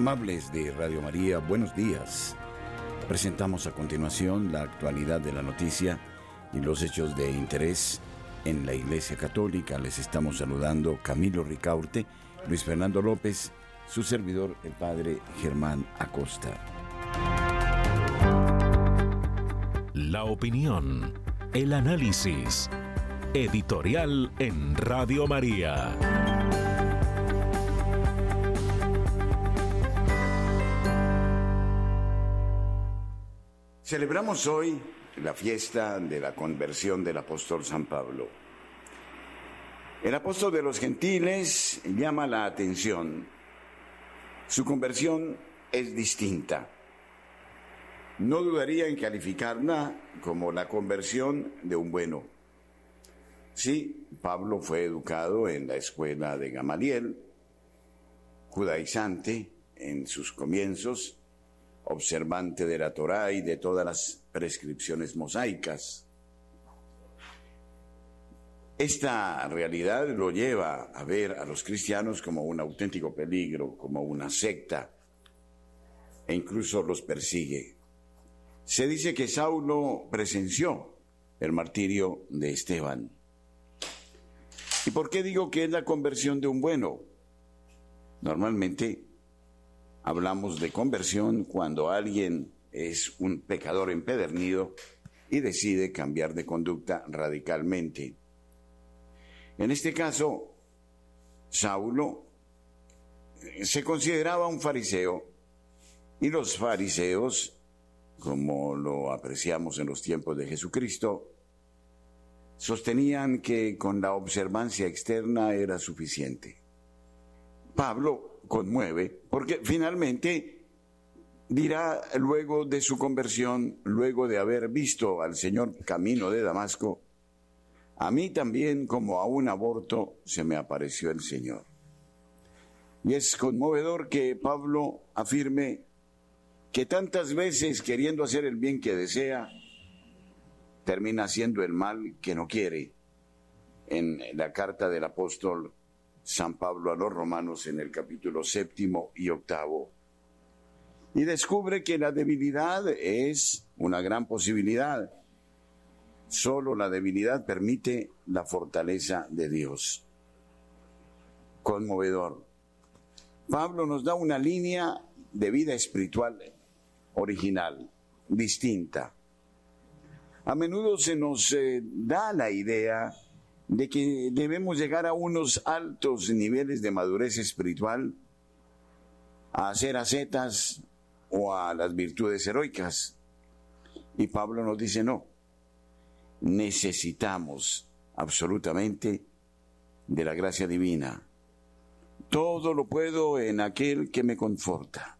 Amables de Radio María, buenos días. Presentamos a continuación la actualidad de la noticia y los hechos de interés en la Iglesia Católica. Les estamos saludando Camilo Ricaurte, Luis Fernando López, su servidor, el Padre Germán Acosta. La opinión, el análisis. Editorial en Radio María. Celebramos hoy la fiesta de la conversión del apóstol San Pablo. El apóstol de los gentiles llama la atención. Su conversión es distinta. No dudaría en calificarla como la conversión de un bueno. Sí, Pablo fue educado en la escuela de Gamaliel, judaizante en sus comienzos, observante de la Torá y de todas las prescripciones mosaicas. Esta realidad lo lleva a ver a los cristianos como un auténtico peligro, como una secta, e incluso los persigue. Se dice que Saulo presenció el martirio de Esteban. ¿Y por qué digo que es la conversión de un bueno? Normalmente Hablamos de conversión cuando alguien es un pecador empedernido y decide cambiar de conducta radicalmente. En este caso, Saulo eh, se consideraba un fariseo y los fariseos, como lo apreciamos en los tiempos de Jesucristo, sostenían que con la observancia externa era suficiente. Pablo conmueve, porque finalmente dirá luego de su conversión, luego de haber visto al Señor camino de Damasco, a mí también como a un aborto se me apareció el Señor. Y es conmovedor que Pablo afirme que tantas veces queriendo hacer el bien que desea, termina haciendo el mal que no quiere. En la carta del apóstol San Pablo a los romanos en el capítulo séptimo y octavo. Y descubre que la debilidad es una gran posibilidad. Solo la debilidad permite la fortaleza de Dios. Conmovedor. Pablo nos da una línea de vida espiritual original, distinta. A menudo se nos eh, da la idea de que debemos llegar a unos altos niveles de madurez espiritual, a hacer acetas o a las virtudes heroicas. Y Pablo nos dice, no, necesitamos absolutamente de la gracia divina. Todo lo puedo en aquel que me conforta.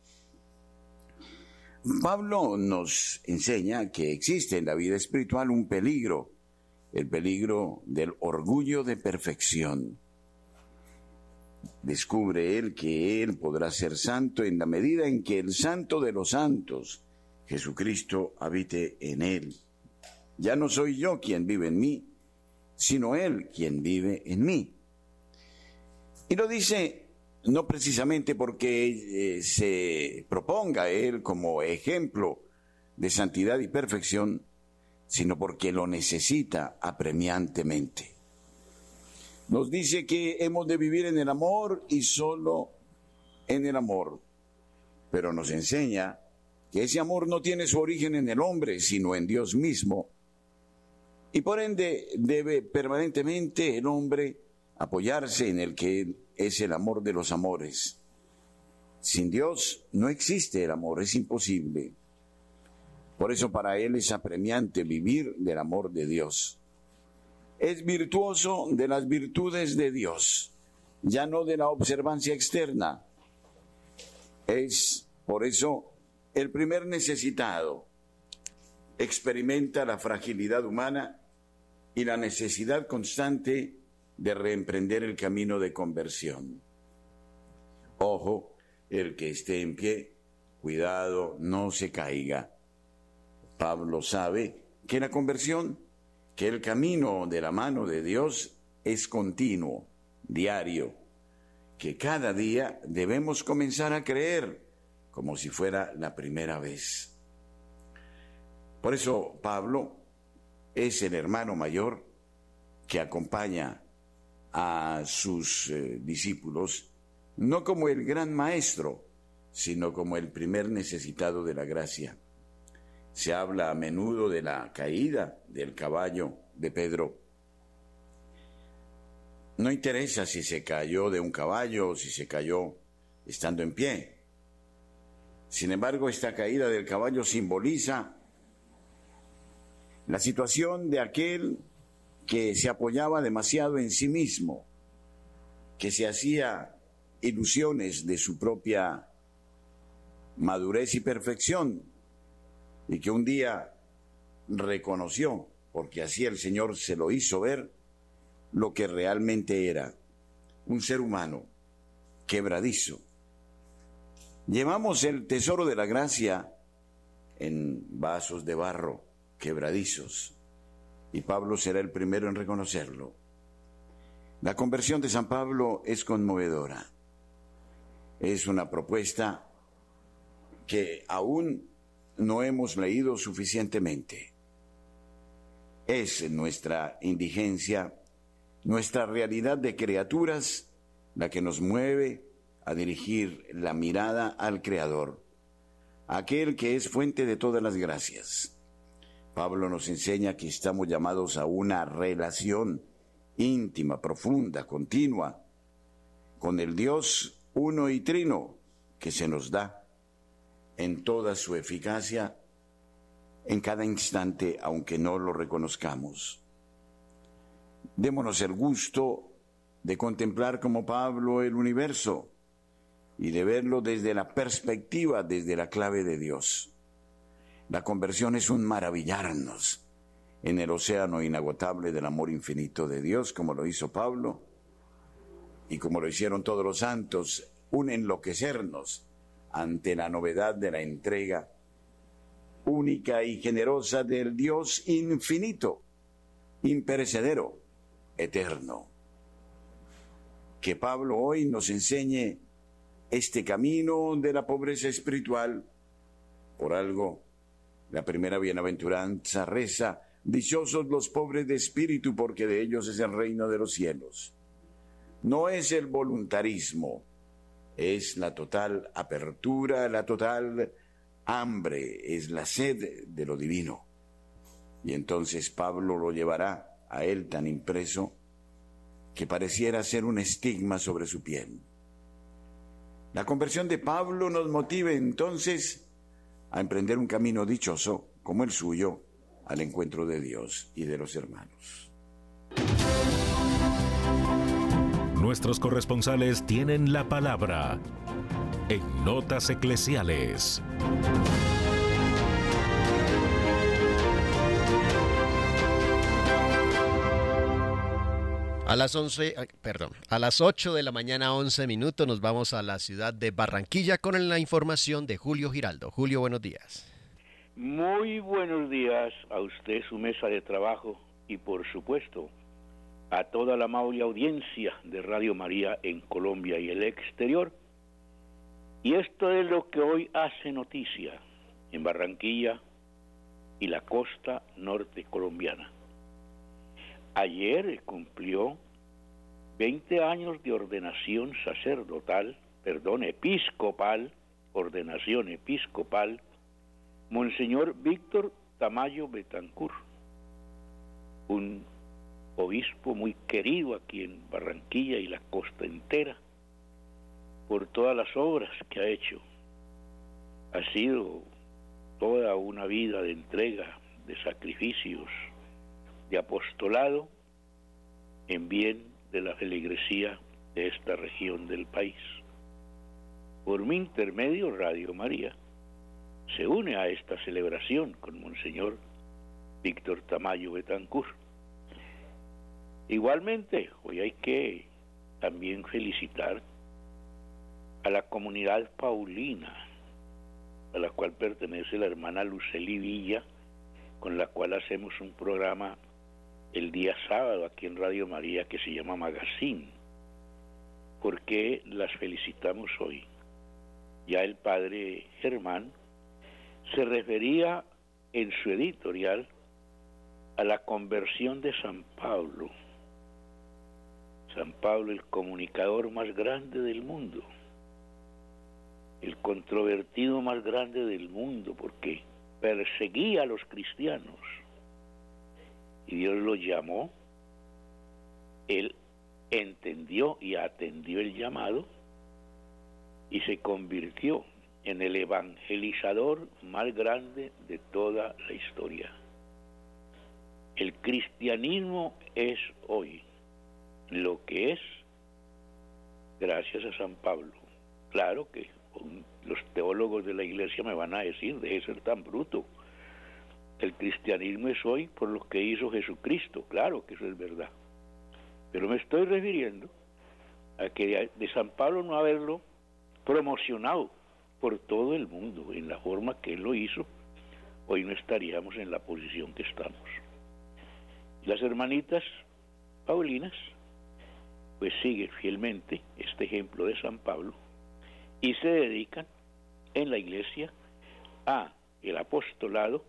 Pablo nos enseña que existe en la vida espiritual un peligro el peligro del orgullo de perfección. Descubre él que él podrá ser santo en la medida en que el santo de los santos, Jesucristo, habite en él. Ya no soy yo quien vive en mí, sino él quien vive en mí. Y lo dice no precisamente porque eh, se proponga él como ejemplo de santidad y perfección, sino porque lo necesita apremiantemente. Nos dice que hemos de vivir en el amor y solo en el amor, pero nos enseña que ese amor no tiene su origen en el hombre, sino en Dios mismo, y por ende debe permanentemente el hombre apoyarse en el que es el amor de los amores. Sin Dios no existe el amor, es imposible. Por eso para él es apremiante vivir del amor de Dios. Es virtuoso de las virtudes de Dios, ya no de la observancia externa. Es por eso el primer necesitado. Experimenta la fragilidad humana y la necesidad constante de reemprender el camino de conversión. Ojo, el que esté en pie, cuidado, no se caiga. Pablo sabe que la conversión, que el camino de la mano de Dios es continuo, diario, que cada día debemos comenzar a creer como si fuera la primera vez. Por eso Pablo es el hermano mayor que acompaña a sus eh, discípulos no como el gran maestro, sino como el primer necesitado de la gracia. Se habla a menudo de la caída del caballo de Pedro. No interesa si se cayó de un caballo o si se cayó estando en pie. Sin embargo, esta caída del caballo simboliza la situación de aquel que se apoyaba demasiado en sí mismo, que se hacía ilusiones de su propia madurez y perfección, y que un día reconoció, porque así el Señor se lo hizo ver, lo que realmente era, un ser humano quebradizo. Llevamos el tesoro de la gracia en vasos de barro quebradizos, y Pablo será el primero en reconocerlo. La conversión de San Pablo es conmovedora es una propuesta que aún no hemos leído suficientemente. Es nuestra indigencia, nuestra realidad de criaturas, la que nos mueve a dirigir la mirada al Creador, aquel que es fuente de todas las gracias. Pablo nos enseña que estamos llamados a una relación íntima, profunda, continua, con el Dios uno y trino que se nos da en toda su eficacia en cada instante, aunque no lo reconozcamos. Démonos el gusto de contemplar como Pablo el universo y de verlo desde la perspectiva, desde la clave de Dios. La conversión es un maravillarnos en el océano inagotable del amor infinito de Dios, como lo hizo Pablo, y como lo hicieron todos los santos, un enloquecernos ante la novedad de la entrega única y generosa del Dios infinito, imperecedero, eterno. Que Pablo hoy nos enseñe este camino de la pobreza espiritual. Por algo, la primera bienaventuranza reza, dichosos los pobres de espíritu, porque de ellos es el reino de los cielos no es el voluntarismo, es la total apertura, la total hambre, es la sed de lo divino. Y entonces Pablo lo llevará a él tan impreso que pareciera ser un estigma sobre su piel. La conversión de Pablo nos motive entonces a emprender un camino dichoso como el suyo al encuentro de Dios y de los hermanos. Nuestros corresponsales tienen la palabra en Notas Eclesiales. A las 11, perdón, a las 8 de la mañana 11 minutos nos vamos a la ciudad de Barranquilla con la información de Julio Giraldo. Julio, buenos días. Muy buenos días a usted, su mesa de trabajo y por supuesto a toda la amable audiencia de Radio María en Colombia y el exterior. Y esto es lo que hoy hace noticia en Barranquilla y la costa norte colombiana. Ayer cumplió 20 años de ordenación sacerdotal, perdón, episcopal, ordenación episcopal, Monseñor Víctor Tamayo Betancur, un obispo muy querido aquí en Barranquilla y la costa entera, por todas las obras que ha hecho. Ha sido toda una vida de entrega, de sacrificios, de apostolado en bien de la feligresía de esta región del país. Por mi intermedio, Radio María se une a esta celebración con Monseñor Víctor Tamayo Betancourt. Igualmente, hoy hay que también felicitar a la comunidad paulina, a la cual pertenece la hermana Luceli Villa, con la cual hacemos un programa el día sábado aquí en Radio María que se llama Magazine. ¿Por qué las felicitamos hoy? Ya el padre Germán se refería en su editorial a la conversión de San Pablo. San Pablo, el comunicador más grande del mundo, el controvertido más grande del mundo, porque perseguía a los cristianos. Y Dios lo llamó, él entendió y atendió el llamado y se convirtió en el evangelizador más grande de toda la historia. El cristianismo es hoy lo que es gracias a San Pablo. Claro que los teólogos de la iglesia me van a decir, deje de ser tan bruto. El cristianismo es hoy por lo que hizo Jesucristo, claro que eso es verdad. Pero me estoy refiriendo a que de San Pablo no haberlo promocionado por todo el mundo en la forma que él lo hizo, hoy no estaríamos en la posición que estamos. Las hermanitas Paulinas, pues siguen fielmente este ejemplo de San Pablo y se dedican en la iglesia a el apostolado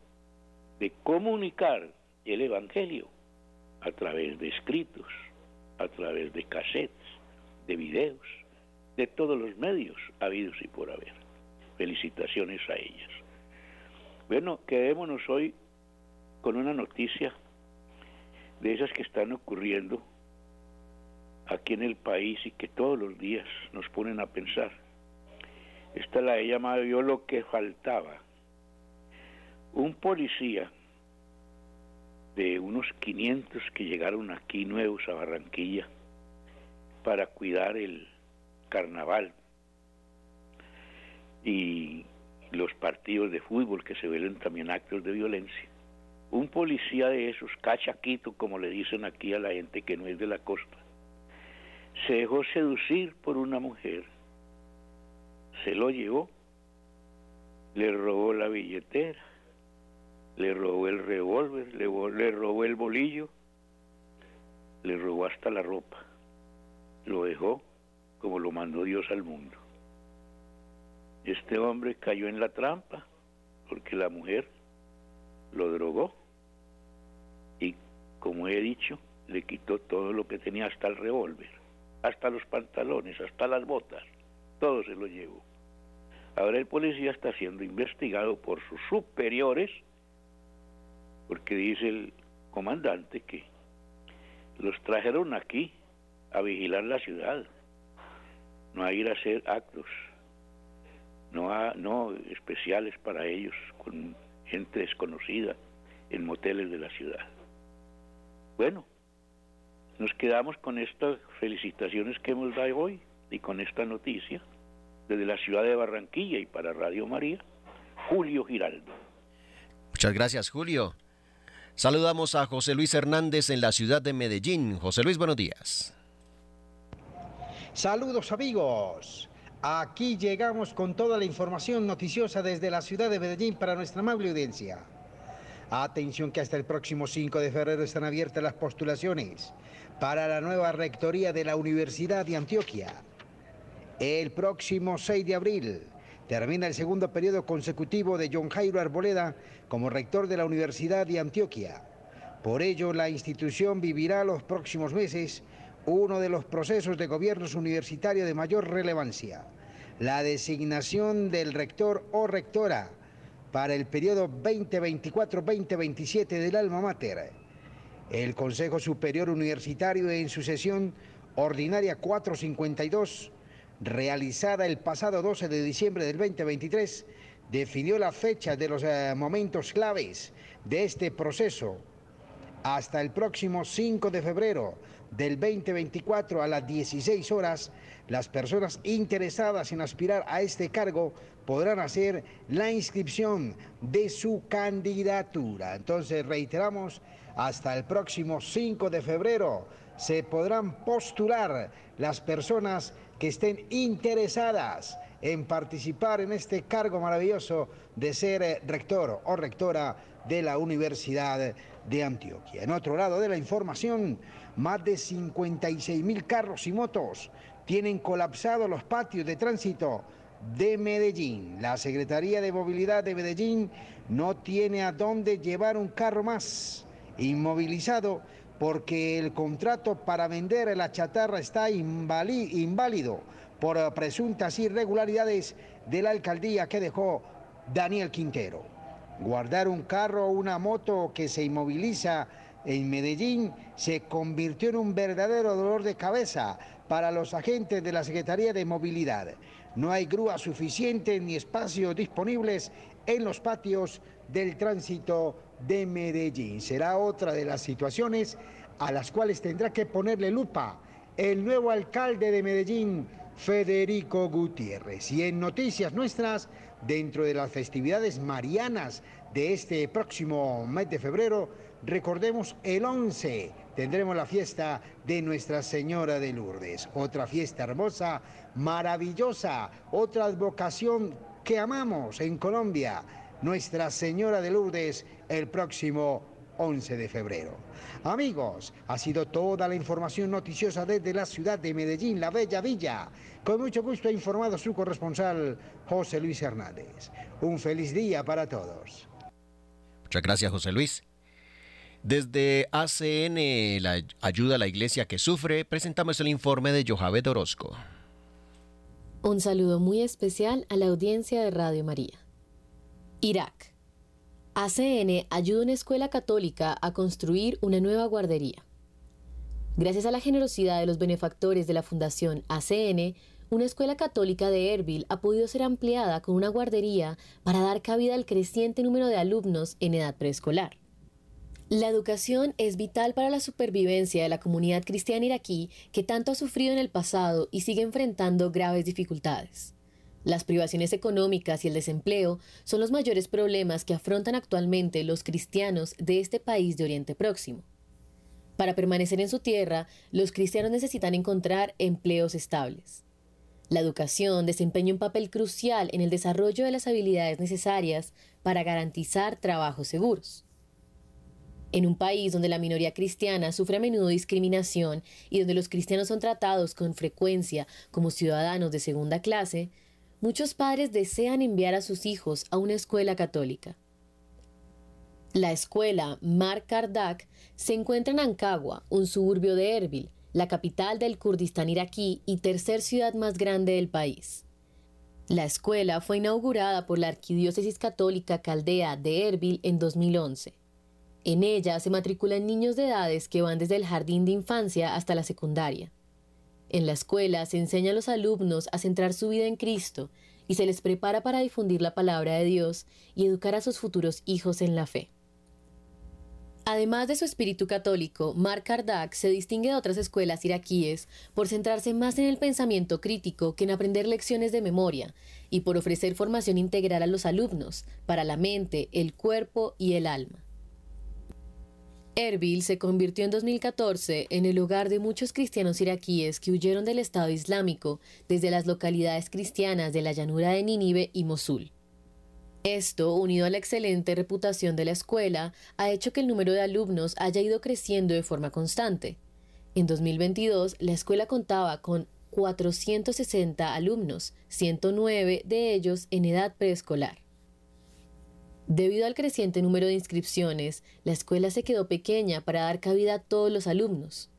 de comunicar el evangelio a través de escritos, a través de cassettes, de videos, de todos los medios habidos y por haber. Felicitaciones a ellas. Bueno, quedémonos hoy con una noticia de esas que están ocurriendo aquí en el país y que todos los días nos ponen a pensar. Esta la he llamado yo lo que faltaba. Un policía de unos 500 que llegaron aquí nuevos a Barranquilla para cuidar el carnaval y los partidos de fútbol que se ven también actos de violencia. Un policía de esos, cachaquito, como le dicen aquí a la gente que no es de la costa, se dejó seducir por una mujer, se lo llevó, le robó la billetera, le robó el revólver, le, robó el bolillo, le robó hasta la ropa, lo dejó como lo mandó Dios al mundo. Este hombre cayó en la trampa porque la mujer lo drogó y, como he dicho, le quitó todo lo que tenía hasta el revólver, hasta los pantalones, hasta las botas, todo se lo llevó. Ahora el policía está siendo investigado por sus superiores porque dice el comandante que los trajeron aquí a vigilar la ciudad, no a ir a hacer actos no, no especiales para ellos, con gente desconocida en moteles de la ciudad. Bueno, nos quedamos con estas felicitaciones que hemos dado hoy y con esta noticia desde la ciudad de Barranquilla y para Radio María, Julio Giraldo. Muchas gracias, Julio. Saludamos a José Luis Hernández en la ciudad de Medellín. José Luis, buenos días. Saludos amigos. Aquí llegamos con toda la información noticiosa desde la ciudad de Medellín para nuestra amable audiencia. Atención que hasta el próximo 5 de febrero están abiertas las postulaciones para la nueva rectoría de la Universidad de Antioquia. El próximo 6 de abril termina el segundo periodo consecutivo de John Jairo Arboleda como rector de la Universidad de Antioquia. Por ello, la institución vivirá los próximos meses uno de los procesos de gobiernos universitarios de mayor relevancia, la designación del rector o rectora para el periodo 2024-2027 del alma mater. El Consejo Superior Universitario en su sesión ordinaria 452 realizada el pasado 12 de diciembre del 2023, definió la fecha de los eh, momentos claves de este proceso hasta el próximo 5 de febrero del 2024 a las 16 horas, las personas interesadas en aspirar a este cargo podrán hacer la inscripción de su candidatura. Entonces, reiteramos, hasta el próximo 5 de febrero se podrán postular las personas que estén interesadas en participar en este cargo maravilloso de ser eh, rector o rectora de la Universidad de Antioquia. En otro lado de la información, más de 56 mil carros y motos tienen colapsados los patios de tránsito de Medellín. La Secretaría de Movilidad de Medellín no tiene a dónde llevar un carro más inmovilizado porque el contrato para vender la chatarra está inválido por presuntas irregularidades de la alcaldía que dejó Daniel Quintero. Guardar un carro o una moto que se inmoviliza en Medellín se convirtió en un verdadero dolor de cabeza para los agentes de la Secretaría de Movilidad. No hay grúa suficiente ni espacios disponibles en los patios del tránsito de Medellín. Será otra de las situaciones a las cuales tendrá que ponerle lupa el nuevo alcalde de Medellín, Federico Gutiérrez. Y en noticias nuestras, dentro de las festividades marianas de este próximo mes de febrero, recordemos el 11 tendremos la fiesta de Nuestra Señora de Lourdes, otra fiesta hermosa, maravillosa, otra vocación que amamos en Colombia, Nuestra Señora de Lourdes, el próximo 11 de febrero. Amigos, ha sido toda la información noticiosa desde la ciudad de Medellín, la Bella Villa. Con mucho gusto ha informado su corresponsal José Luis Hernández. Un feliz día para todos. Muchas gracias, José Luis. Desde ACN, la ayuda a la iglesia que sufre, presentamos el informe de Johabet Orozco. Un saludo muy especial a la audiencia de Radio María. Irak. ACN ayuda a una escuela católica a construir una nueva guardería. Gracias a la generosidad de los benefactores de la Fundación ACN, una escuela católica de Erbil ha podido ser ampliada con una guardería para dar cabida al creciente número de alumnos en edad preescolar. La educación es vital para la supervivencia de la comunidad cristiana iraquí que tanto ha sufrido en el pasado y sigue enfrentando graves dificultades. Las privaciones económicas y el desempleo son los mayores problemas que afrontan actualmente los cristianos de este país de Oriente Próximo. Para permanecer en su tierra, los cristianos necesitan encontrar empleos estables. La educación desempeña un papel crucial en el desarrollo de las habilidades necesarias para garantizar trabajos seguros. En un país donde la minoría cristiana sufre a menudo discriminación y donde los cristianos son tratados con frecuencia como ciudadanos de segunda clase, muchos padres desean enviar a sus hijos a una escuela católica. La escuela Mar Kardak se encuentra en Ankagua, un suburbio de Erbil, la capital del Kurdistán iraquí y tercer ciudad más grande del país. La escuela fue inaugurada por la Arquidiócesis Católica Caldea de Erbil en 2011. En ella se matriculan niños de edades que van desde el jardín de infancia hasta la secundaria. En la escuela se enseña a los alumnos a centrar su vida en Cristo y se les prepara para difundir la palabra de Dios y educar a sus futuros hijos en la fe. Además de su espíritu católico, Mark Kardak se distingue de otras escuelas iraquíes por centrarse más en el pensamiento crítico que en aprender lecciones de memoria y por ofrecer formación integral a los alumnos para la mente, el cuerpo y el alma. Erbil se convirtió en 2014 en el hogar de muchos cristianos iraquíes que huyeron del Estado Islámico desde las localidades cristianas de la llanura de Nínive y Mosul. Esto, unido a la excelente reputación de la escuela, ha hecho que el número de alumnos haya ido creciendo de forma constante. En 2022, la escuela contaba con 460 alumnos, 109 de ellos en edad preescolar. Debido al creciente número de inscripciones, la escuela se quedó pequeña para dar cabida a todos los alumnos.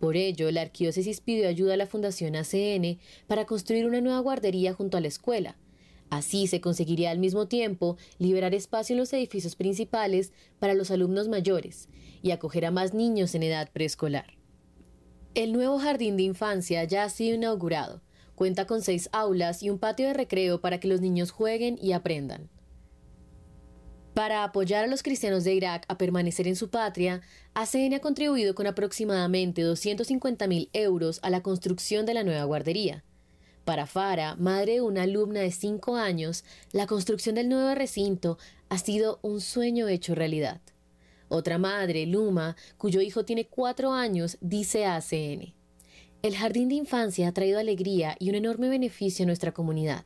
Por ello, la arquidiócesis pidió ayuda a la Fundación ACN para construir una nueva guardería junto a la escuela. Así se conseguiría al mismo tiempo liberar espacio en los edificios principales para los alumnos mayores y acoger a más niños en edad preescolar. El nuevo jardín de infancia ya ha sido inaugurado, Cuenta con seis aulas y un patio de recreo para que los niños jueguen y aprendan. Para apoyar a los cristianos de Irak a permanecer en su patria, ACN ha contribuido con aproximadamente 250 mil euros a la construcción de la nueva guardería. Para Farah, madre de una alumna de 5 años, la construcción del nuevo recinto ha sido un sueño hecho realidad. Otra madre, Luma, cuyo hijo tiene 4 años, dice a ACN. El jardín de infancia ha traído alegría y un enorme beneficio a nuestra comunidad.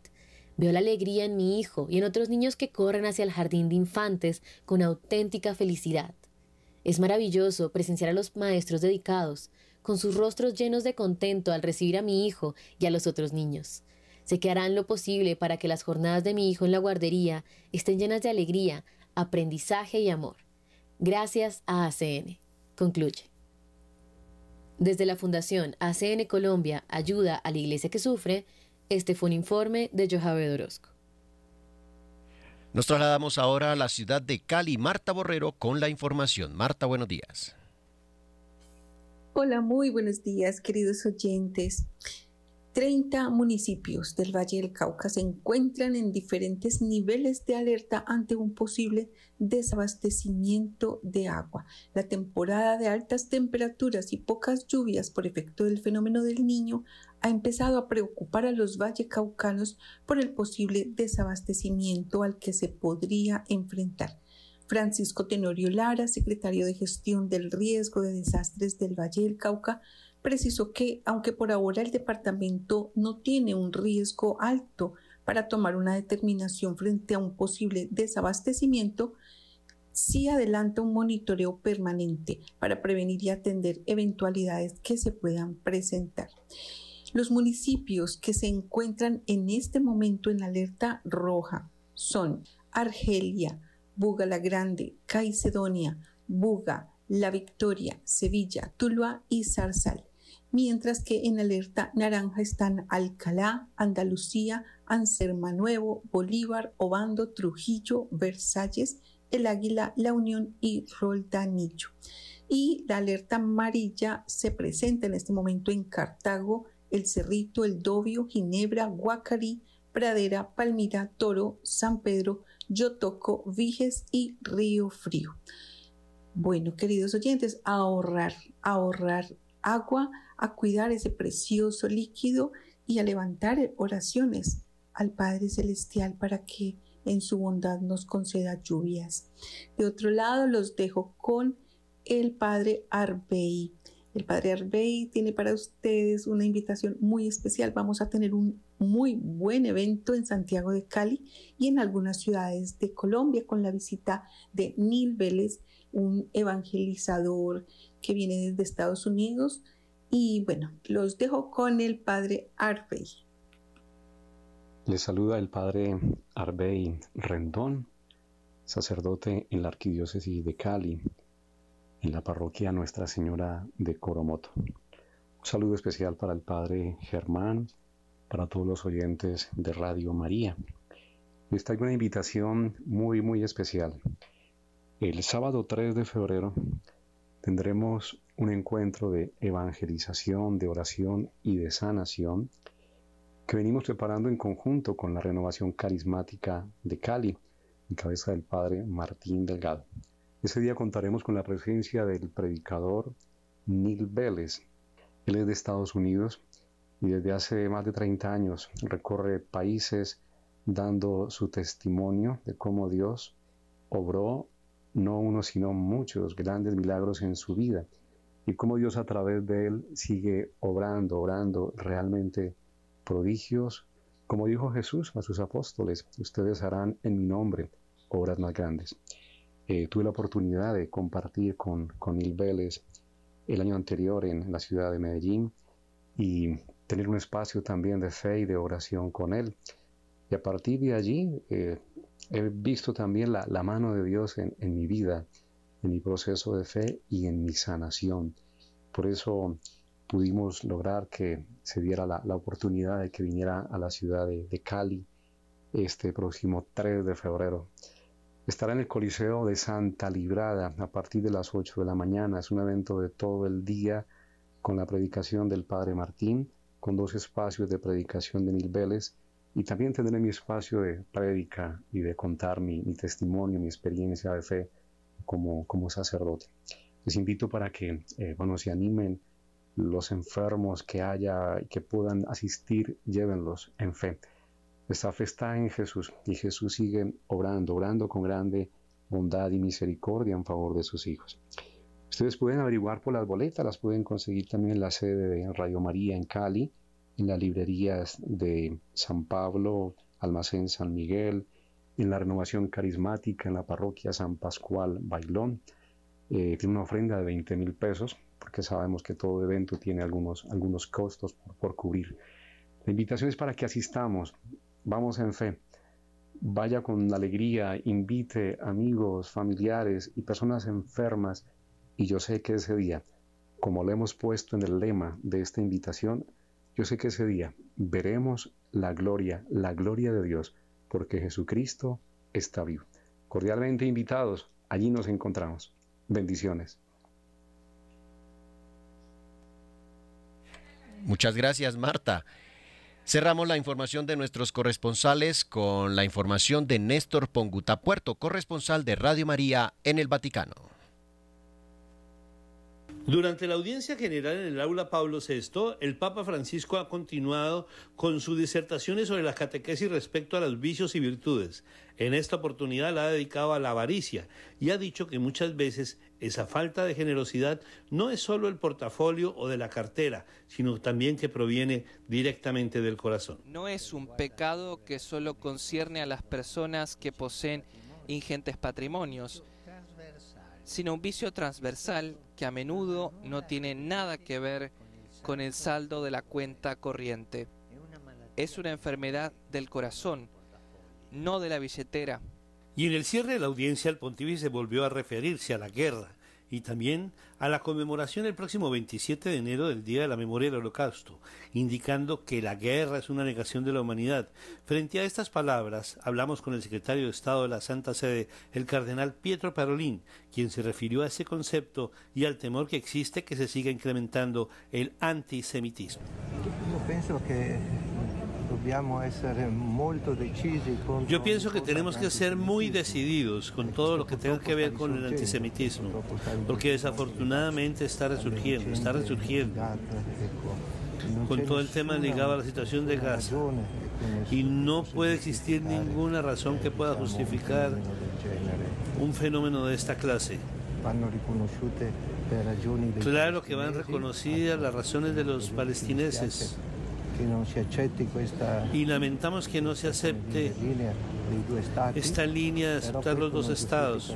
Veo la alegría en mi hijo y en otros niños que corren hacia el jardín de infantes con auténtica felicidad. Es maravilloso presenciar a los maestros dedicados, con sus rostros llenos de contento al recibir a mi hijo y a los otros niños. Sé que harán lo posible para que las jornadas de mi hijo en la guardería estén llenas de alegría, aprendizaje y amor. Gracias a ACN. Concluye. Desde la Fundación ACN Colombia Ayuda a la Iglesia que Sufre, este fue un informe de Johabe Orozco. Nos trasladamos ahora a la ciudad de Cali. Marta Borrero con la información. Marta, buenos días. Hola, muy buenos días, queridos oyentes. 30 municipios del Valle del Cauca se encuentran en diferentes niveles de alerta ante un posible desabastecimiento de agua. La temporada de altas temperaturas y pocas lluvias por efecto del fenómeno del niño ha empezado a preocupar a los vallecaucanos por el posible desabastecimiento al que se podría enfrentar. Francisco Tenorio Lara, secretario de Gestión del Riesgo de Desastres del Valle del Cauca, precisó que, aunque por ahora el departamento no tiene un riesgo alto para tomar una determinación frente a un posible desabastecimiento, sí adelanta un monitoreo permanente para prevenir y atender eventualidades que se puedan presentar. Los municipios que se encuentran en este momento en alerta roja son Argelia, Buga la Grande, Caicedonia, Buga, La Victoria, Sevilla, Tuluá y Zarzal mientras que en alerta naranja están Alcalá, Andalucía, Anserma Nuevo, Bolívar, Obando, Trujillo, Versalles, El Águila, La Unión y Roldanillo. Y la alerta amarilla se presenta en este momento en Cartago, El Cerrito, El Dobio, Ginebra, Guacarí, Pradera, Palmira, Toro, San Pedro, Yotoco, Viges y Río Frío. Bueno, queridos oyentes, ahorrar, ahorrar agua, a cuidar ese precioso líquido y a levantar oraciones al Padre Celestial para que en su bondad nos conceda lluvias. De otro lado, los dejo con el Padre Arbey. El Padre Arbey tiene para ustedes una invitación muy especial. Vamos a tener un muy buen evento en Santiago de Cali y en algunas ciudades de Colombia con la visita de Neil Vélez, un evangelizador que viene desde Estados Unidos y bueno, los dejo con el padre Arbey. Les saluda el padre Arbey Rendón, sacerdote en la arquidiócesis de Cali, en la parroquia Nuestra Señora de Coromoto. Un saludo especial para el padre Germán, para todos los oyentes de Radio María. Les traigo una invitación muy, muy especial. El sábado 3 de febrero tendremos un encuentro de evangelización, de oración y de sanación que venimos preparando en conjunto con la renovación carismática de Cali, en cabeza del padre Martín Delgado. Ese día contaremos con la presencia del predicador Neil Vélez. Él es de Estados Unidos y desde hace más de 30 años recorre países dando su testimonio de cómo Dios obró no uno sino muchos grandes milagros en su vida y cómo Dios a través de él sigue obrando, obrando realmente prodigios, como dijo Jesús a sus apóstoles, ustedes harán en mi nombre obras más grandes. Eh, tuve la oportunidad de compartir con, con Il Vélez el año anterior en la ciudad de Medellín y tener un espacio también de fe y de oración con él. Y a partir de allí eh, he visto también la, mano de Dios en, en mi vida en mi proceso de fe y en mi sanación. Por eso pudimos lograr que se diera la, oportunidad de que viniera a la ciudad de, de, Cali este próximo 3 de febrero. Estará en el Coliseo de Santa Librada a partir de las 8 de la mañana. Es un evento de todo el día con la predicación del Padre Martín, con dos espacios de predicación de Veles y también tendré mi espacio de prédica y de contar mi, testimonio, mi experiencia de fe como, como sacerdote. Les invito para que, eh, bueno, se animen los enfermos que haya y que puedan asistir, llévenlos en fe. Esta fe está en Jesús y Jesús sigue obrando, obrando con grande bondad y misericordia en favor de sus hijos. Ustedes pueden averiguar por las boletas, las pueden conseguir también en la sede de Radio María en Cali, en las librerías de San Pablo, Almacén San Miguel, en la renovación carismática en la parroquia San Pascual Bailón. Eh, tiene una ofrenda de 20 mil pesos, porque sabemos que todo evento tiene algunos, algunos costos por, por cubrir. La invitación es para que asistamos, vamos en fe, vaya con alegría, invite amigos, familiares y personas enfermas y yo sé que ese día, como lo hemos puesto en el lema de esta invitación, yo sé que ese día veremos la gloria, la gloria de Dios, porque Jesucristo está vivo. Cordialmente invitados, allí nos encontramos. Bendiciones. Muchas gracias, Marta. Cerramos la información de nuestros corresponsales con la información de Néstor Ponguta Puerto, corresponsal de Radio María en el Vaticano. Durante la audiencia general en el aula Pablo VI, el Papa Francisco ha continuado con sus disertaciones sobre la catequesis respecto a los vicios y virtudes. En esta oportunidad la ha dedicado a la avaricia y ha dicho que muchas veces esa falta de generosidad no es solo el portafolio o de la cartera, sino también que proviene directamente del corazón. No es un pecado que solo concierne a las personas que poseen ingentes patrimonios sino un vicio transversal que a menudo no tiene nada que ver con el saldo de la cuenta corriente. Es una enfermedad del corazón, no de la billetera. Y en el cierre de la audiencia el pontífice volvió a referirse a la guerra, y también a la conmemoración el próximo 27 de enero del Día de la Memoria del Holocausto, indicando que la guerra es una negación de la humanidad. Frente a estas palabras, hablamos con el secretario de Estado de la Santa Sede, el cardenal Pietro Parolin, quien se refirió a ese concepto y al temor que existe que se siga incrementando el antisemitismo. Yo pienso que tenemos que ser muy decididos con todo lo que tenga que ver con el antisemitismo, porque desafortunadamente está resurgiendo, está resurgiendo. con todo el tema ligado a la situación de Gaza. Y no puede existir ninguna razón que pueda justificar un fenómeno de esta clase. Claro que van reconocidas las razones de los palestineses y lamentamos que no se acepte esta línea de aceptar los dos estados.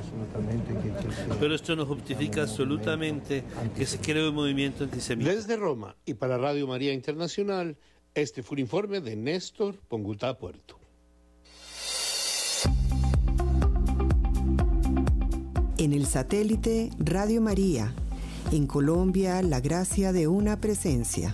Pero esto no justifica absolutamente que se cree un movimiento antisemita. Desde Roma y para Radio María Internacional, este fue un informe de Néstor Pongutá Puerto. En el satélite Radio María, en Colombia, la gracia de una presencia.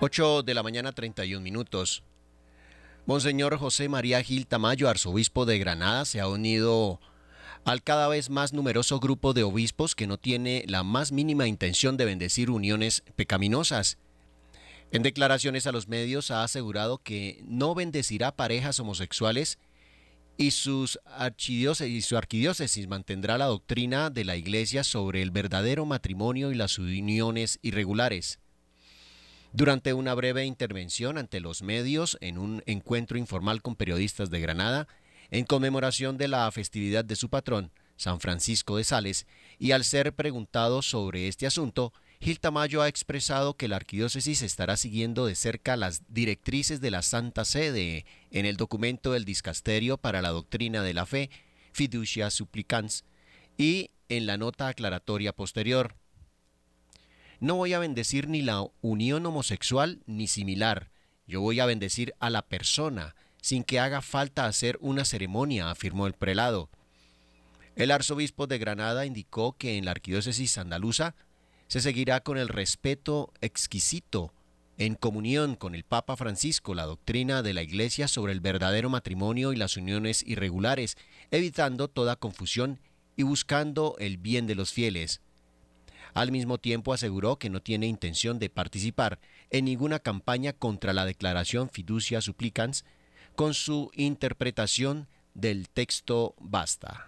8 de la mañana 31 minutos. Monseñor José María Gil Tamayo, arzobispo de Granada, se ha unido al cada vez más numeroso grupo de obispos que no tiene la más mínima intención de bendecir uniones pecaminosas. En declaraciones a los medios ha asegurado que no bendecirá parejas homosexuales y, sus y su arquidiócesis mantendrá la doctrina de la Iglesia sobre el verdadero matrimonio y las uniones irregulares. Durante una breve intervención ante los medios en un encuentro informal con periodistas de Granada, en conmemoración de la festividad de su patrón, San Francisco de Sales, y al ser preguntado sobre este asunto, Gil Tamayo ha expresado que la arquidiócesis estará siguiendo de cerca las directrices de la Santa Sede en el documento del Discasterio para la Doctrina de la Fe, Fiducia Supplicans, y en la nota aclaratoria posterior. No voy a bendecir ni la unión homosexual ni similar. Yo voy a bendecir a la persona, sin que haga falta hacer una ceremonia, afirmó el prelado. El arzobispo de Granada indicó que en la arquidiócesis andaluza se seguirá con el respeto exquisito en comunión con el Papa Francisco la doctrina de la Iglesia sobre el verdadero matrimonio y las uniones irregulares, evitando toda confusión y buscando el bien de los fieles. Al mismo tiempo aseguró que no tiene intención de participar en ninguna campaña contra la declaración fiducia supplicans con su interpretación del texto basta.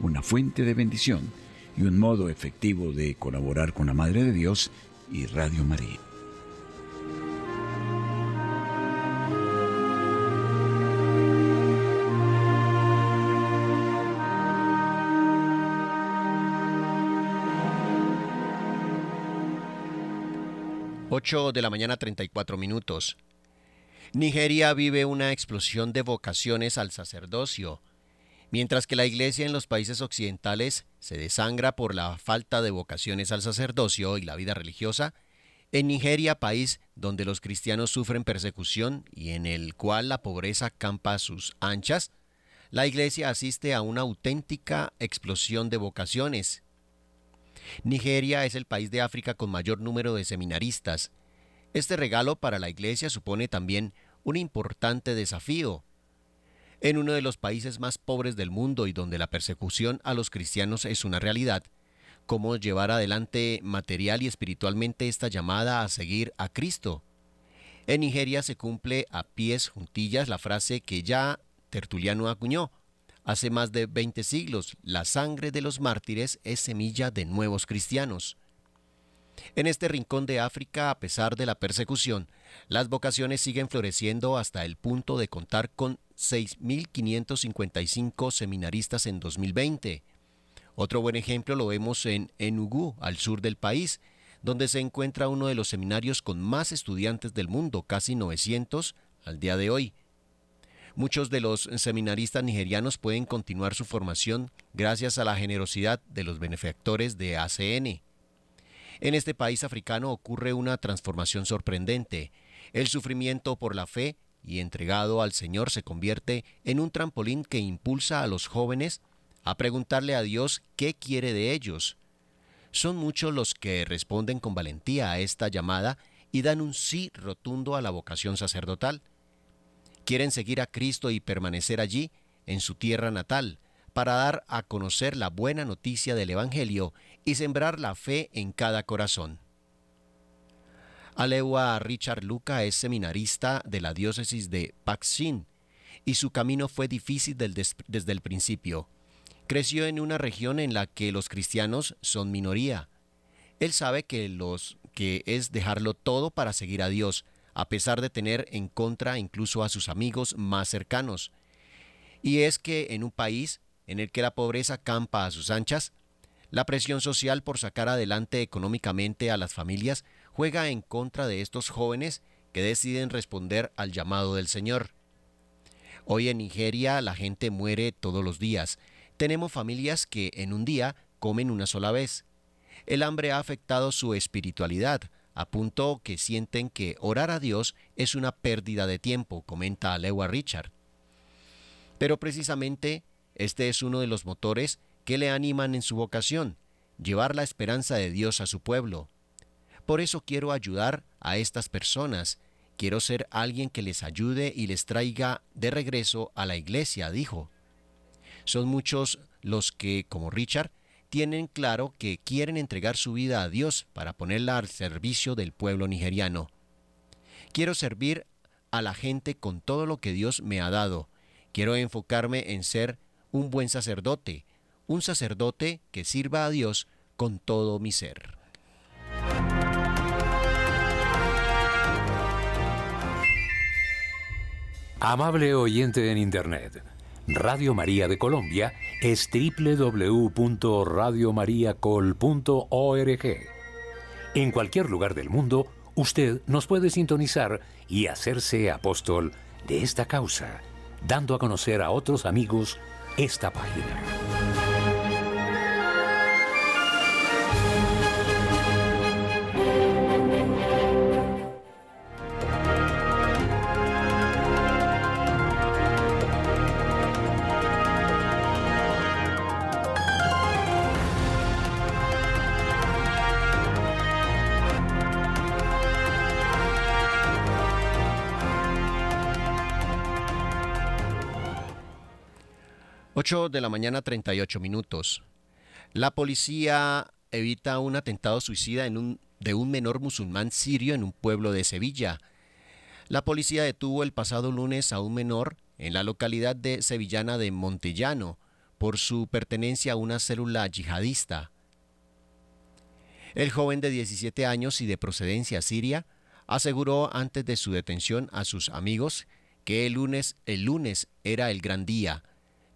una fuente de bendición y un modo efectivo de colaborar con la Madre de Dios y Radio María. Ocho de la mañana 34 minutos. Nigeria vive una explosión de vocaciones al sacerdocio Mientras que la Iglesia en los países occidentales se desangra por la falta de vocaciones al sacerdocio y la vida religiosa, en Nigeria, país donde los cristianos sufren persecución y en el cual la pobreza campa a sus anchas, la Iglesia asiste a una auténtica explosión de vocaciones. Nigeria es el país de África con mayor número de seminaristas. Este regalo para la Iglesia supone también un importante desafío, en uno de los países más pobres del mundo y donde la persecución a los cristianos es una realidad, cómo llevar adelante material y espiritualmente esta llamada a seguir a Cristo. En Nigeria se cumple a pies juntillas la frase que ya Tertuliano acuñó. Hace más de 20 siglos, la sangre de los mártires es semilla de nuevos cristianos. En este rincón de África, a pesar de la persecución, las vocaciones siguen floreciendo hasta el punto de contar con 6.555 seminaristas en 2020. Otro buen ejemplo lo vemos en Enugu, al sur del país, donde se encuentra uno de los seminarios con más estudiantes del mundo, casi 900 al día de hoy. Muchos de los seminaristas nigerianos pueden continuar su formación gracias a la generosidad de los benefactores de ACN. En este país africano ocurre una transformación sorprendente. El sufrimiento por la fe y entregado al Señor se convierte en un trampolín que impulsa a los jóvenes a preguntarle a Dios qué quiere de ellos. Son muchos los que responden con valentía a esta llamada y dan un sí rotundo a la vocación sacerdotal. Quieren seguir a Cristo y permanecer allí, en su tierra natal, para dar a conocer la buena noticia del Evangelio y sembrar la fe en cada corazón. Alewa Richard Luca es seminarista de la diócesis de Paxin y su camino fue difícil desde el principio. Creció en una región en la que los cristianos son minoría. Él sabe que, los, que es dejarlo todo para seguir a Dios, a pesar de tener en contra incluso a sus amigos más cercanos. Y es que en un país en el que la pobreza campa a sus anchas, la presión social por sacar adelante económicamente a las familias juega en contra de estos jóvenes que deciden responder al llamado del Señor. Hoy en Nigeria la gente muere todos los días. Tenemos familias que en un día comen una sola vez. El hambre ha afectado su espiritualidad, a punto que sienten que orar a Dios es una pérdida de tiempo, comenta Alewa Richard. Pero precisamente este es uno de los motores que le animan en su vocación, llevar la esperanza de Dios a su pueblo. Por eso quiero ayudar a estas personas. Quiero ser alguien que les ayude y les traiga de regreso a la iglesia, dijo. Son muchos los que, como Richard, tienen claro que quieren entregar su vida a Dios para ponerla al servicio del pueblo nigeriano. Quiero servir a la gente con todo lo que Dios me ha dado. Quiero enfocarme en ser un buen sacerdote, un sacerdote que sirva a Dios con todo mi ser. Amable oyente en Internet, Radio María de Colombia es www.radiomariacol.org. En cualquier lugar del mundo, usted nos puede sintonizar y hacerse apóstol de esta causa, dando a conocer a otros amigos esta página. 8 de la mañana 38 minutos. La policía evita un atentado suicida de un menor musulmán sirio en un pueblo de Sevilla. La policía detuvo el pasado lunes a un menor en la localidad de sevillana de Montellano por su pertenencia a una célula yihadista. El joven de 17 años y de procedencia siria aseguró antes de su detención a sus amigos que el lunes, el lunes era el gran día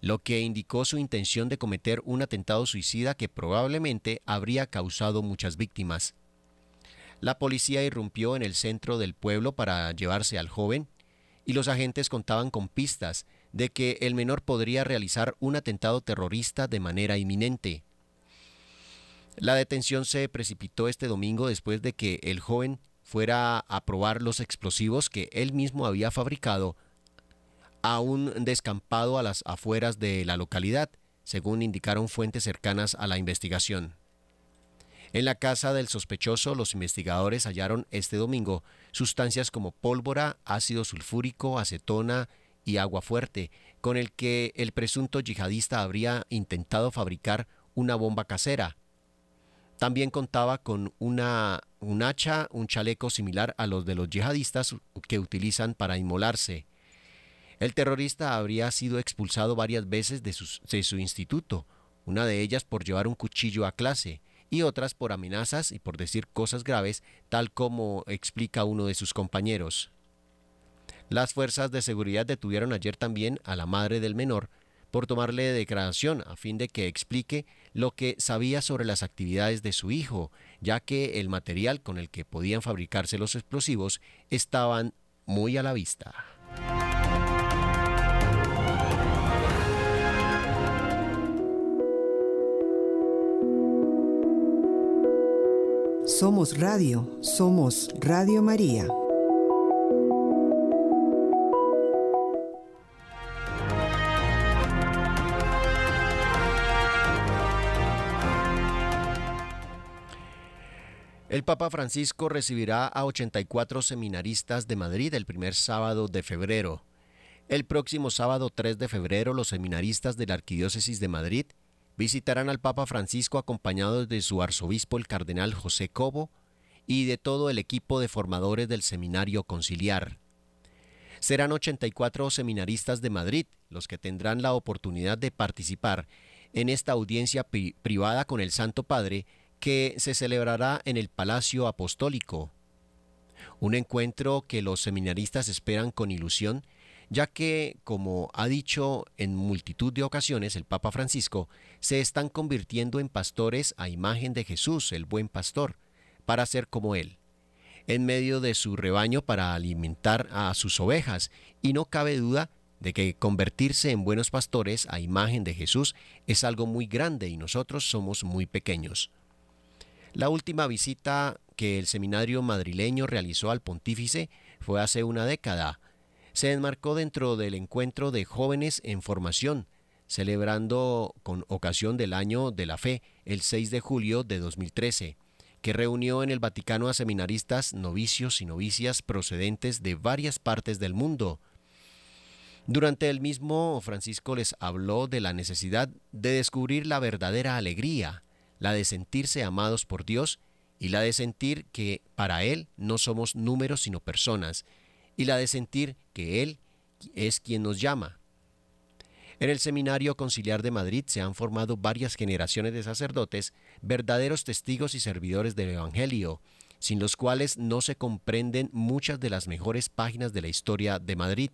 lo que indicó su intención de cometer un atentado suicida que probablemente habría causado muchas víctimas. La policía irrumpió en el centro del pueblo para llevarse al joven y los agentes contaban con pistas de que el menor podría realizar un atentado terrorista de manera inminente. La detención se precipitó este domingo después de que el joven fuera a probar los explosivos que él mismo había fabricado a un descampado a las afueras de la localidad, según indicaron fuentes cercanas a la investigación. En la casa del sospechoso, los investigadores hallaron este domingo sustancias como pólvora, ácido sulfúrico, acetona y agua fuerte, con el que el presunto yihadista habría intentado fabricar una bomba casera. También contaba con una, un hacha, un chaleco similar a los de los yihadistas que utilizan para inmolarse, el terrorista habría sido expulsado varias veces de, su instituto, una de ellas por llevar un cuchillo a clase y otras por amenazas y por decir cosas graves, tal como explica uno de sus compañeros. Las fuerzas de seguridad detuvieron ayer también a la madre del menor por tomarle declaración a fin de que explique lo que sabía sobre las actividades de su hijo, ya que el material con el que podían fabricarse los explosivos estaban muy a la vista. Somos Radio, somos Radio María. El Papa Francisco recibirá a 84 seminaristas de Madrid el primer sábado de febrero. El próximo sábado 3 de febrero los seminaristas de la Arquidiócesis de Madrid visitarán al Papa Francisco acompañados de su arzobispo el cardenal José Cobo y de todo el equipo de formadores del Seminario Conciliar. Serán 84 seminaristas de Madrid los que tendrán la oportunidad de participar en esta audiencia privada con el Santo Padre que se celebrará en el Palacio Apostólico. Un encuentro que los seminaristas esperan con ilusión ya que, como ha dicho en multitud de ocasiones el Papa Francisco, se están convirtiendo en pastores a imagen de Jesús, el buen pastor, para ser como Él, en medio de su rebaño para alimentar a sus ovejas, y no cabe duda de que convertirse en buenos pastores a imagen de Jesús es algo muy grande y nosotros somos muy pequeños. La última visita que el seminario madrileño realizó al pontífice fue hace una década, se enmarcó dentro del encuentro de jóvenes en formación, celebrando con ocasión del Año de la Fe, el 6 de julio de 2013, que reunió en el Vaticano a seminaristas, novicios y novicias procedentes de varias partes del mundo. Durante el mismo, Francisco les habló de la necesidad de descubrir la verdadera alegría, la de sentirse amados por Dios y la de sentir que para Él no somos números sino personas, y la de sentir que Él es quien nos llama. En el Seminario Conciliar de Madrid se han formado varias generaciones de sacerdotes, verdaderos testigos y servidores del Evangelio, sin los cuales no se comprenden muchas de las mejores páginas de la historia de Madrid.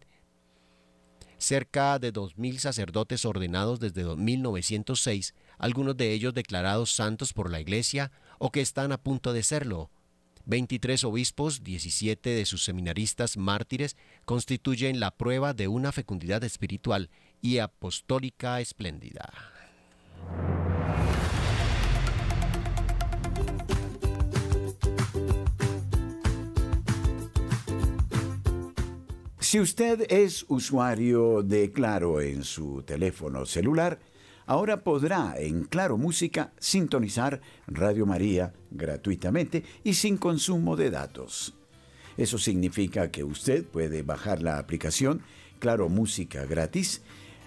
Cerca de 2.000 sacerdotes ordenados desde 1906, algunos de ellos declarados santos por la Iglesia o que están a punto de serlo. 23 obispos, 17 de sus seminaristas mártires constituyen la prueba de una fecundidad espiritual y apostólica espléndida. Si usted es usuario de Claro en su teléfono celular, ahora podrá en Claro Música sintonizar Radio María gratuitamente y sin consumo de datos. Eso significa que usted puede bajar la aplicación Claro Música gratis,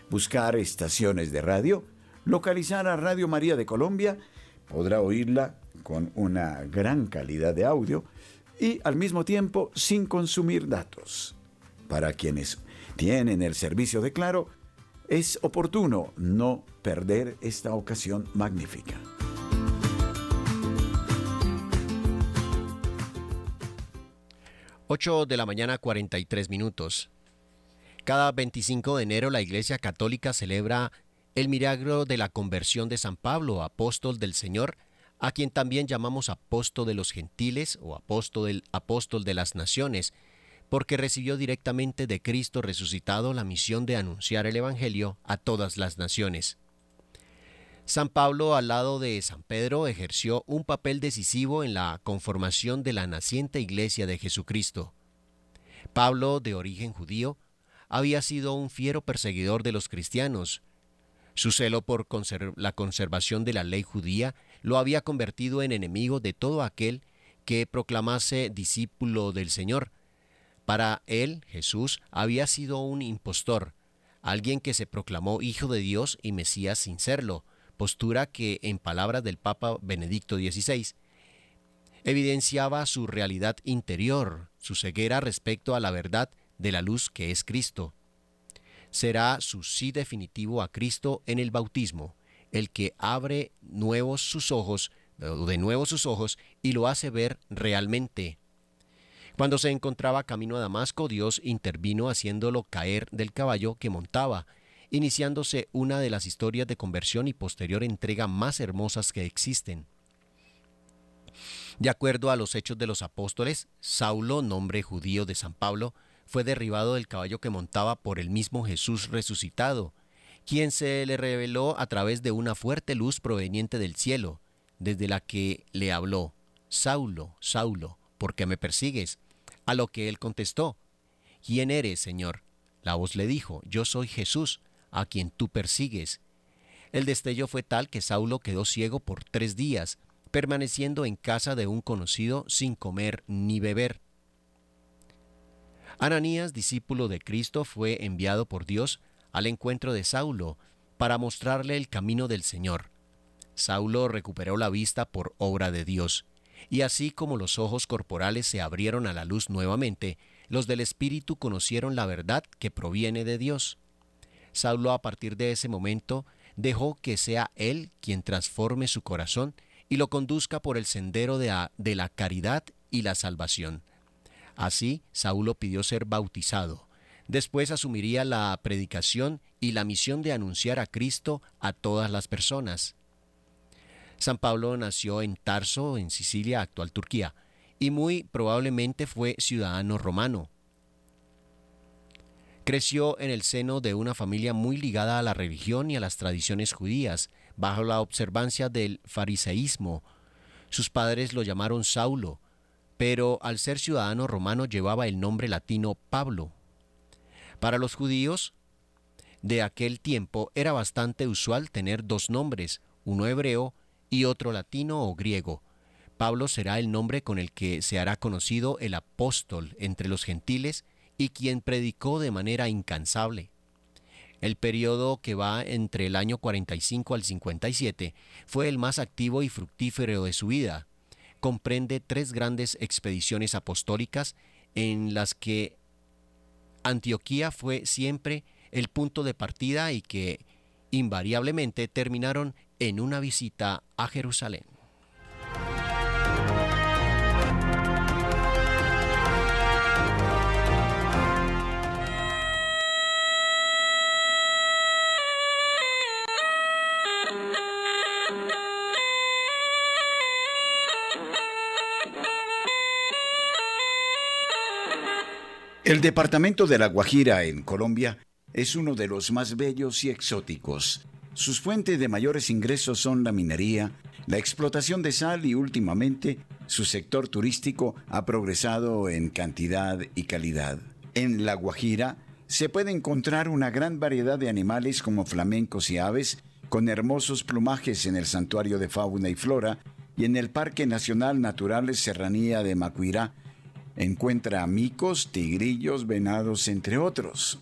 buscar estaciones de radio, localizar a Radio María de Colombia, podrá oírla con una gran calidad de audio y al mismo tiempo sin consumir datos para quienes tienen el servicio de Claro, es oportuno no perder esta ocasión magnífica. Ocho de la mañana 43 minutos. Cada 25 de enero la Iglesia Católica celebra el milagro de la conversión de San Pablo, apóstol del Señor, a quien también llamamos apóstol de los gentiles o apóstol, del, apóstol de las naciones, porque recibió directamente de Cristo resucitado la misión de anunciar el Evangelio a todas las naciones. San Pablo, al lado de San Pedro, ejerció un papel decisivo en la conformación de la naciente iglesia de Jesucristo. Pablo, de origen judío, había sido un fiero perseguidor de los cristianos. Su celo por la conservación de la ley judía lo había convertido en enemigo de todo aquel que proclamase discípulo del Señor, para él, Jesús había sido un impostor, alguien que se proclamó hijo de Dios y Mesías sin serlo, postura que, en palabras del Papa Benedicto XVI, evidenciaba su realidad interior, su ceguera respecto a la verdad de la luz que es Cristo. Será su sí definitivo a Cristo en el bautismo, el que abre nuevos sus ojos, de nuevo sus ojos y lo hace ver realmente cuando se encontraba camino a Damasco, Dios intervino haciéndolo caer del caballo que montaba, iniciándose una de las historias de conversión y posterior entrega más hermosas que existen. De acuerdo a los hechos de los apóstoles, Saulo, nombre judío de San Pablo, fue derribado del caballo que montaba por el mismo Jesús resucitado, quien se le reveló a través de una fuerte luz proveniente del cielo, desde la que le habló, Saulo, Saulo, ¿por qué me persigues? A lo que él contestó, ¿quién eres, Señor? La voz le dijo, yo soy Jesús, a quien tú persigues. El destello fue tal que Saulo quedó ciego por tres días, permaneciendo en casa de un conocido sin comer ni beber. Ananías, discípulo de Cristo, fue enviado por Dios al encuentro de Saulo para mostrarle el camino del Señor. Saulo recuperó la vista por obra de Dios y así como los ojos corporales se abrieron a la luz nuevamente, los del Espíritu conocieron la verdad que proviene de Dios. Saulo a partir de ese momento dejó que sea Él quien transforme su corazón y lo conduzca por el sendero de la, caridad y la salvación. Así, Saulo pidió ser bautizado. Después asumiría la predicación y la misión de anunciar a Cristo a todas las personas. San Pablo nació en Tarso, en Sicilia, actual Turquía, y muy probablemente fue ciudadano romano. Creció en el seno de una familia muy ligada a la religión y a las tradiciones judías, bajo la observancia del fariseísmo. Sus padres lo llamaron Saulo, pero al ser ciudadano romano llevaba el nombre latino Pablo. Para los judíos de aquel tiempo era bastante usual tener dos nombres, uno hebreo y otro latino o griego. Pablo será el nombre con el que se hará conocido el apóstol entre los gentiles y quien predicó de manera incansable. El periodo que va entre el año 45 al 57 fue el más activo y fructífero de su vida. Comprende tres grandes expediciones apostólicas en las que Antioquía fue siempre el punto de partida y que invariablemente terminaron en una visita a Jerusalén. El departamento de La Guajira en Colombia es uno de los más bellos y exóticos. Sus fuentes de mayores ingresos son la minería, la explotación de sal y últimamente su sector turístico ha progresado en cantidad y calidad. En La Guajira se puede encontrar una gran variedad de animales como flamencos y aves, con hermosos plumajes en el Santuario de Fauna y Flora y en el Parque Nacional Natural Serranía de Macuirá, encuentra micos, tigrillos, venados, entre otros.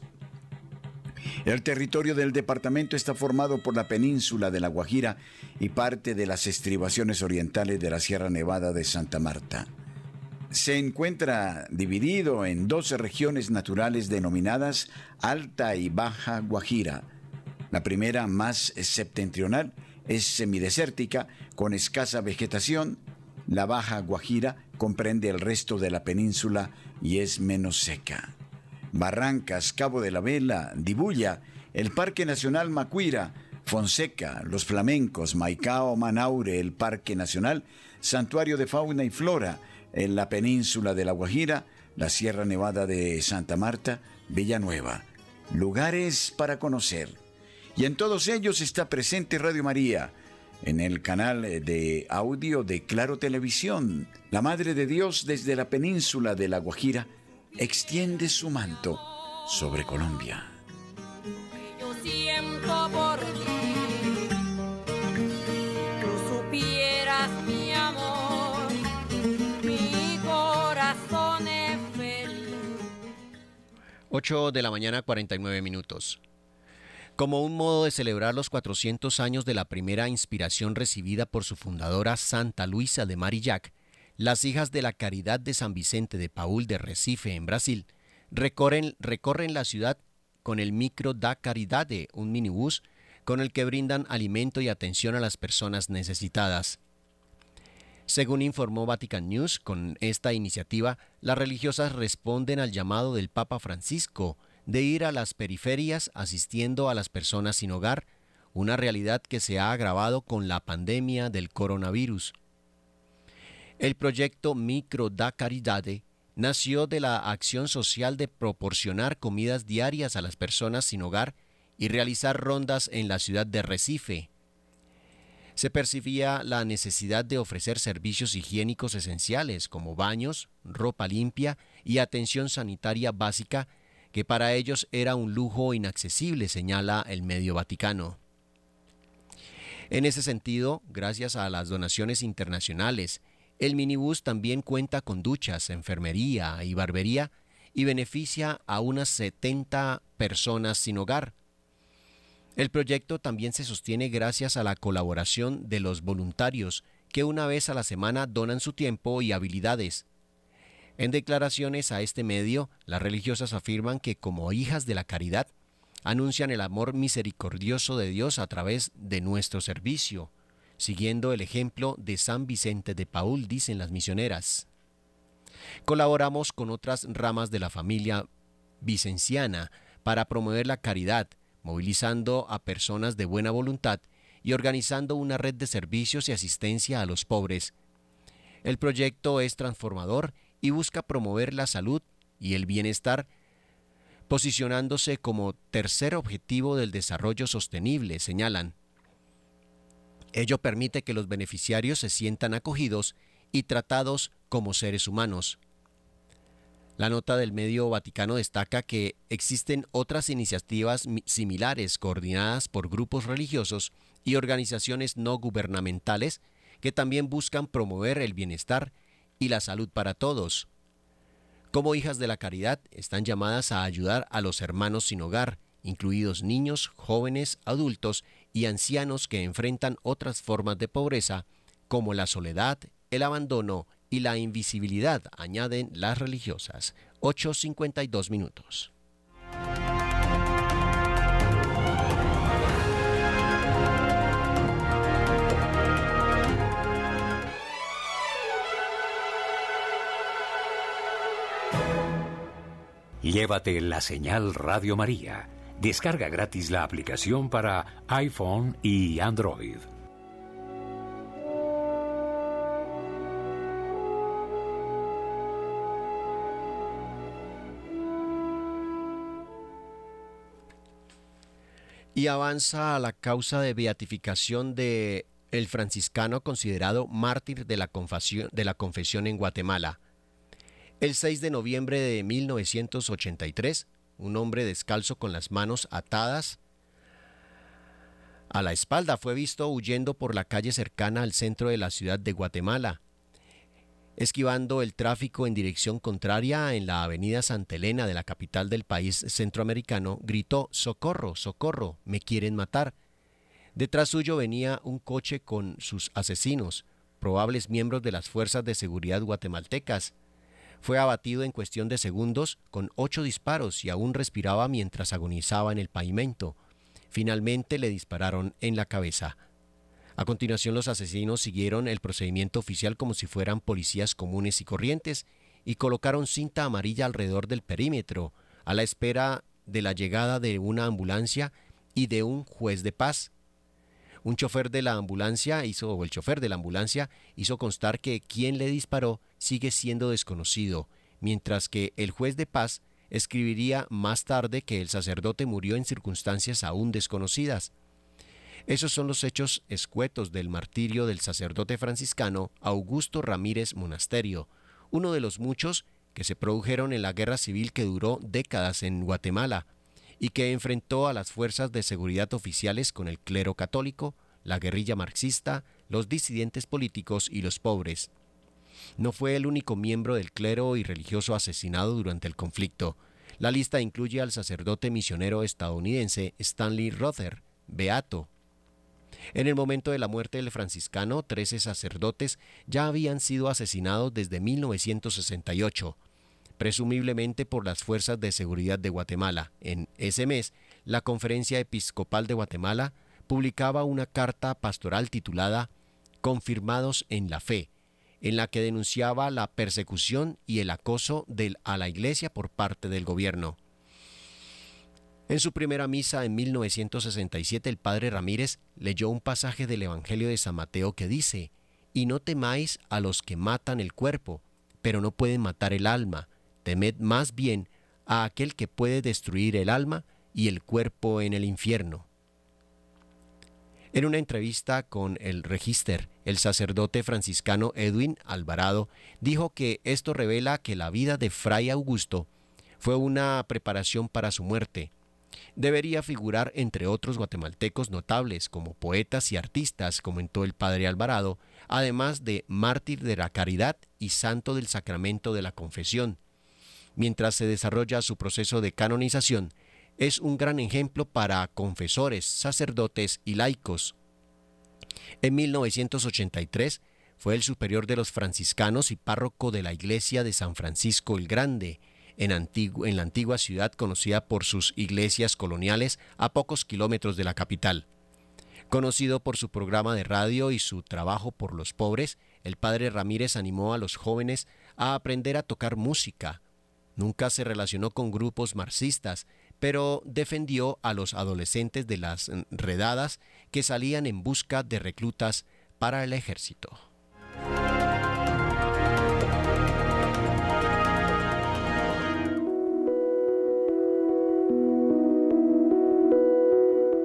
El territorio del departamento está formado por la península de La Guajira y parte de las estribaciones orientales de la Sierra Nevada de Santa Marta. Se encuentra dividido en 12 regiones naturales denominadas Alta y Baja Guajira. La primera, más septentrional, es semidesértica, con escasa vegetación. La Baja Guajira comprende el resto de la península y es menos seca. Barrancas, Cabo de la Vela, Dibuya, el Parque Nacional Macuira, Fonseca, Los Flamencos, Maicao, Manaure, el Parque Nacional, Santuario de Fauna y Flora, en la península de La Guajira, la Sierra Nevada de Santa Marta, Villanueva. Lugares para conocer. Y en todos ellos está presente Radio María, en el canal de audio de Claro Televisión. La Madre de Dios desde la península de La Guajira extiende su manto sobre Colombia. Yo siento por ti, tú supieras mi amor, mi corazón es feliz. 8 de la mañana 49 minutos. Como un modo de celebrar los 400 años de la primera inspiración recibida por su fundadora Santa Luisa de Marillac, las hijas de la Caridad de San Vicente de Paul de Recife, en Brasil, recorren, la ciudad con el Micro da Caridade, un minibús con el que brindan alimento y atención a las personas necesitadas. Según informó Vatican News, con esta iniciativa, las religiosas responden al llamado del Papa Francisco de ir a las periferias asistiendo a las personas sin hogar, una realidad que se ha agravado con la pandemia del coronavirus. El proyecto Micro da Caridade nació de la acción social de proporcionar comidas diarias a las personas sin hogar y realizar rondas en la ciudad de Recife. Se percibía la necesidad de ofrecer servicios higiénicos esenciales como baños, ropa limpia y atención sanitaria básica que para ellos era un lujo inaccesible, señala el medio Vaticano. En ese sentido, gracias a las donaciones internacionales, el minibús también cuenta con duchas, enfermería y barbería y beneficia a unas 70 personas sin hogar. El proyecto también se sostiene gracias a la colaboración de los voluntarios que una vez a la semana donan su tiempo y habilidades. En declaraciones a este medio, las religiosas afirman que como hijas de la caridad, anuncian el amor misericordioso de Dios a través de nuestro servicio, siguiendo el ejemplo de San Vicente de Paul, dicen las misioneras. Colaboramos con otras ramas de la familia vicenciana para promover la caridad, movilizando a personas de buena voluntad y organizando una red de servicios y asistencia a los pobres. El proyecto es transformador y busca promover la salud y el bienestar, posicionándose como tercer objetivo del desarrollo sostenible, señalan. Ello permite que los beneficiarios se sientan acogidos y tratados como seres humanos. La nota del medio Vaticano destaca que existen otras iniciativas similares coordinadas por grupos religiosos y organizaciones no gubernamentales que también buscan promover el bienestar y la salud para todos. Como hijas de la caridad, están llamadas a ayudar a los hermanos sin hogar, incluidos niños, jóvenes, adultos y ancianos que enfrentan otras formas de pobreza, como la soledad, el abandono y la invisibilidad, añaden las religiosas. 8.52 minutos. Llévate la señal Radio María Descarga gratis la aplicación para iPhone y Android. Y avanza a la causa de beatificación de el franciscano considerado mártir de la, confesión, de la confesión en Guatemala. El 6 de noviembre de 1983, un hombre descalzo con las manos atadas a la espalda fue visto huyendo por la calle cercana al centro de la ciudad de Guatemala, esquivando el tráfico en dirección contraria en la avenida Santa Elena de la capital del país centroamericano, gritó Socorro, socorro, me quieren matar. Detrás suyo venía un coche con sus asesinos, probables miembros de las fuerzas de seguridad guatemaltecas. Fue abatido en cuestión de segundos con ocho disparos y aún respiraba mientras agonizaba en el pavimento. Finalmente le dispararon en la cabeza. A continuación los asesinos siguieron el procedimiento oficial como si fueran policías comunes y corrientes y colocaron cinta amarilla alrededor del perímetro, a la espera de la llegada de una ambulancia y de un juez de paz. Un chofer de la ambulancia hizo, el chofer de la ambulancia hizo constar que quien le disparó sigue siendo desconocido, mientras que el juez de paz escribiría más tarde que el sacerdote murió en circunstancias aún desconocidas. Esos son los hechos escuetos del martirio del sacerdote franciscano Augusto Ramírez Monasterio, uno de los muchos que se produjeron en la guerra civil que duró décadas en Guatemala y que enfrentó a las fuerzas de seguridad oficiales con el clero católico, la guerrilla marxista, los disidentes políticos y los pobres. No fue el único miembro del clero y religioso asesinado durante el conflicto. La lista incluye al sacerdote misionero estadounidense Stanley Rother, beato, en el momento de la muerte del franciscano, 13 sacerdotes ya habían sido asesinados desde 1968, presumiblemente por las fuerzas de seguridad de Guatemala. En ese mes, la Conferencia Episcopal de Guatemala publicaba una carta pastoral titulada Confirmados en la Fe, en la que denunciaba la persecución y el acoso a la Iglesia por parte del gobierno. En su primera misa en 1967 el padre Ramírez leyó un pasaje del Evangelio de San Mateo que dice, Y no temáis a los que matan el cuerpo, pero no pueden matar el alma, temed más bien a aquel que puede destruir el alma y el cuerpo en el infierno. En una entrevista con el Register, el sacerdote franciscano Edwin Alvarado dijo que esto revela que la vida de Fray Augusto fue una preparación para su muerte, debería figurar entre otros guatemaltecos notables como poetas y artistas, comentó el padre Alvarado, además de mártir de la caridad y santo del sacramento de la confesión. Mientras se desarrolla su proceso de canonización, es un gran ejemplo para confesores, sacerdotes y laicos. En 1983 fue el superior de los franciscanos y párroco de la iglesia de San Francisco el Grande, en, en, la antigua ciudad conocida por sus iglesias coloniales a pocos kilómetros de la capital. Conocido por su programa de radio y su trabajo por los pobres, el padre Ramírez animó a los jóvenes a aprender a tocar música. Nunca se relacionó con grupos marxistas, pero defendió a los adolescentes de las redadas que salían en busca de reclutas para el ejército.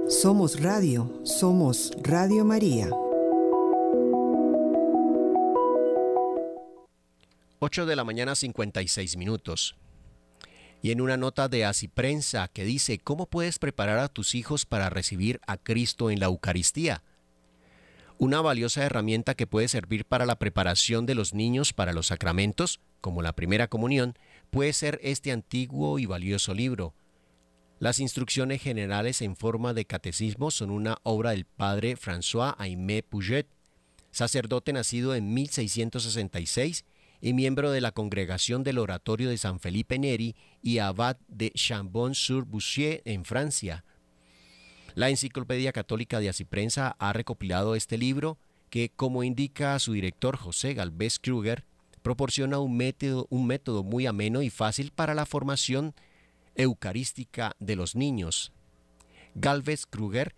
Somos Radio, somos Radio María. 8 de la mañana 56 minutos. Y en una nota de Así Prensa que dice, ¿cómo puedes preparar a tus hijos para recibir a Cristo en la Eucaristía? Una valiosa herramienta que puede servir para la preparación de los niños para los sacramentos, como la primera comunión, puede ser este antiguo y valioso libro, las instrucciones generales en forma de catecismo son una obra del padre François Aimé Puget, sacerdote nacido en 1666 y miembro de la congregación del Oratorio de San Felipe Neri y abad de Chambon-sur-Bouchier en Francia. La Enciclopedia Católica de Asiprensa ha recopilado este libro que, como indica su director José Galvez Kruger, proporciona un método, muy ameno y fácil para la formación eucarística de los niños. Galvez Kruger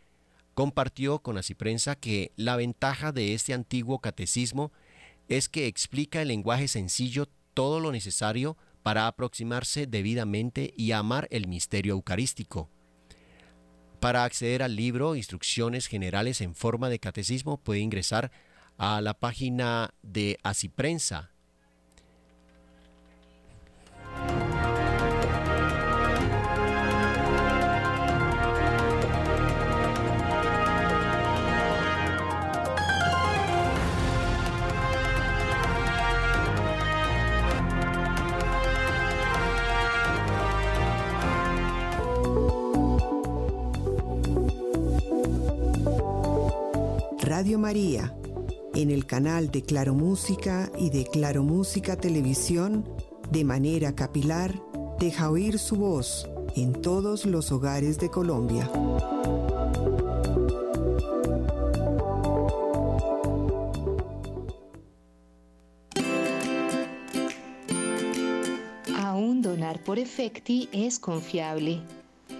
compartió con Prensa que la ventaja de este antiguo catecismo es que explica en lenguaje sencillo todo lo necesario para aproximarse debidamente y amar el misterio eucarístico. Para acceder al libro Instrucciones Generales en forma de catecismo puede ingresar a la página de Asiprensa María, en el canal de Claro Música y de Claro Música Televisión, de manera capilar, deja oír su voz en todos los hogares de Colombia. Aún donar por efecti es confiable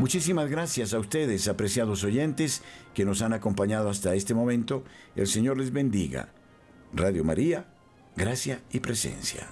Muchísimas gracias a ustedes, apreciados oyentes, que nos han acompañado hasta este momento. El Señor les bendiga. Radio María, gracia y presencia.